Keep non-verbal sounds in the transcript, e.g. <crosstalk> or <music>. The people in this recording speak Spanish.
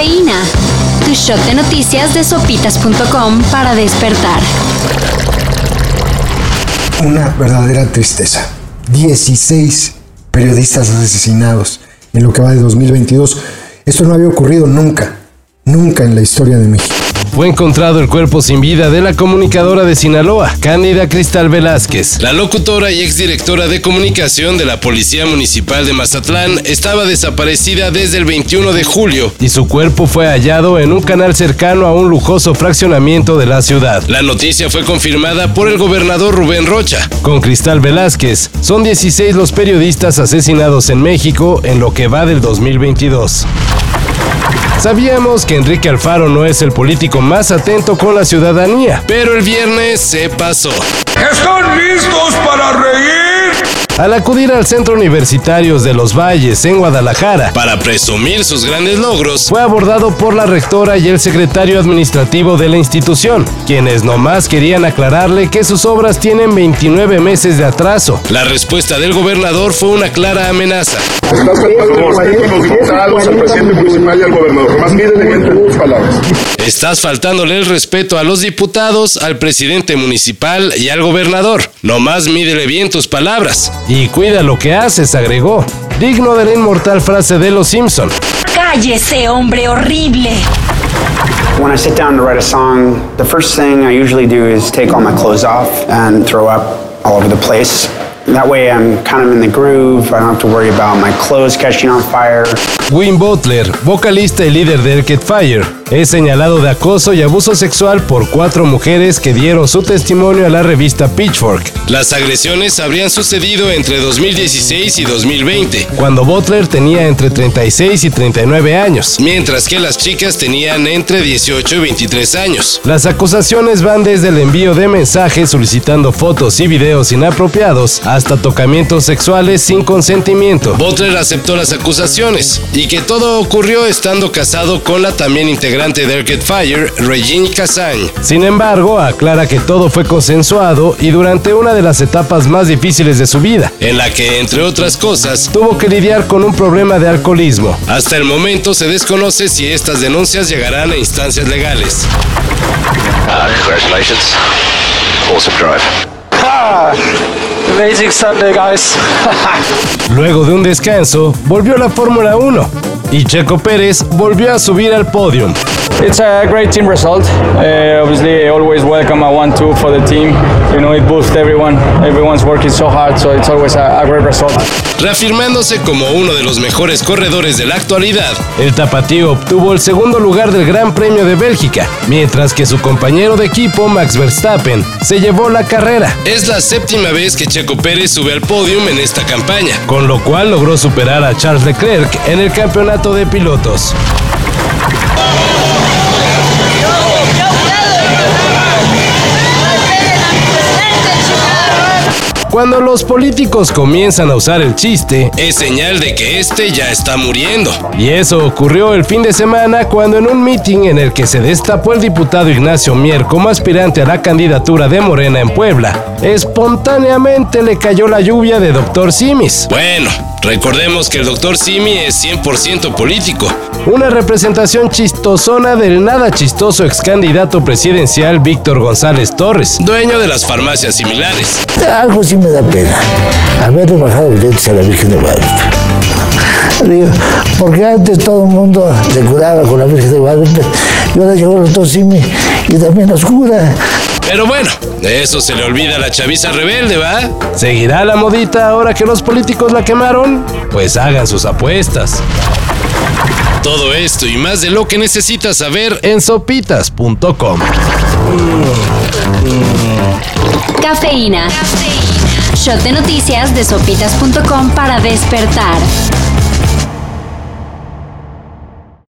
Cafeína. Tu shot de noticias de sopitas.com para despertar. Una verdadera tristeza. 16 periodistas asesinados en lo que va de 2022. Esto no había ocurrido nunca, nunca en la historia de México fue encontrado el cuerpo sin vida de la comunicadora de Sinaloa, Cándida Cristal Velázquez. La locutora y exdirectora de comunicación de la Policía Municipal de Mazatlán estaba desaparecida desde el 21 de julio y su cuerpo fue hallado en un canal cercano a un lujoso fraccionamiento de la ciudad. La noticia fue confirmada por el gobernador Rubén Rocha. Con Cristal Velázquez, son 16 los periodistas asesinados en México en lo que va del 2022. Sabíamos que Enrique Alfaro no es el político más atento con la ciudadanía, pero el viernes se pasó. ¿Están listos para reír? Al acudir al Centro Universitarios de los Valles en Guadalajara para presumir sus grandes logros, fue abordado por la rectora y el secretario administrativo de la institución, quienes nomás querían aclararle que sus obras tienen 29 meses de atraso. La respuesta del gobernador fue una clara amenaza. Estás faltándole el respeto a los diputados, al presidente municipal y al gobernador. Nomás mídele bien tus palabras. Y cuida lo que haces, agregó, digno de la inmortal frase de Los Simpson. Cállese, hombre horrible. When I sit down to write a song, the first thing I usually do is take all my clothes off and throw up all over the place. That way I'm kind of in the groove. I don't have to worry about my clothes catching on fire. Win Butler, vocalista y líder de Arcade Fire, es señalado de acoso y abuso sexual por cuatro mujeres que dieron su testimonio a la revista Pitchfork. Las agresiones habrían sucedido entre 2016 y 2020, cuando Butler tenía entre 36 y 39 años, mientras que las chicas tenían entre 18 y 23 años. Las acusaciones van desde el envío de mensajes solicitando fotos y videos inapropiados hasta tocamientos sexuales sin consentimiento. Butler aceptó las acusaciones y que todo ocurrió estando casado con la también integrante de Arcade Fire, Regine Cassagne. Sin embargo, aclara que todo fue consensuado y durante una de las etapas más difíciles de su vida, en la que, entre otras cosas, tuvo que lidiar con un problema de alcoholismo. Hasta el momento se desconoce si estas denuncias llegarán a instancias legales. Uh, congratulations. Awesome drive. Amazing Sunday, guys. <laughs> Luego de un descanso, volvió la Fórmula 1 y Checo Pérez volvió a subir al podio. It's a great team result. Uh, obviously, I always welcome a one-two for the team. You know, it boosts everyone. Everyone's working so hard, so it's always a, a great result. Reafirmándose como uno de los mejores corredores de la actualidad, el tapatío obtuvo el segundo lugar del Gran Premio de Bélgica, mientras que su compañero de equipo Max Verstappen se llevó la carrera. Es la séptima vez que Checo Pérez sube al podium en esta campaña, con lo cual logró superar a Charles Leclerc en el campeonato de pilotos. Cuando los políticos comienzan a usar el chiste, es señal de que este ya está muriendo. Y eso ocurrió el fin de semana cuando en un meeting en el que se destapó el diputado Ignacio Mier como aspirante a la candidatura de Morena en Puebla, espontáneamente le cayó la lluvia de Dr. Simis. Bueno, Recordemos que el Dr. Simi es 100% político. Una representación chistosona del nada chistoso ex candidato presidencial Víctor González Torres, dueño de las farmacias similares. Algo sí me da pena haberle bajado billetes a la Virgen de Guadalupe. Digo, porque antes todo el mundo se curaba con la Virgen de Guadalupe y ahora llegó el doctor Simi y también nos cura. Pero bueno, de eso se le olvida a la chaviza rebelde, ¿va? ¿Seguirá la modita ahora que los políticos la quemaron? Pues hagan sus apuestas. Todo esto y más de lo que necesitas saber en sopitas.com. Cafeína. Shot de noticias de sopitas.com para despertar.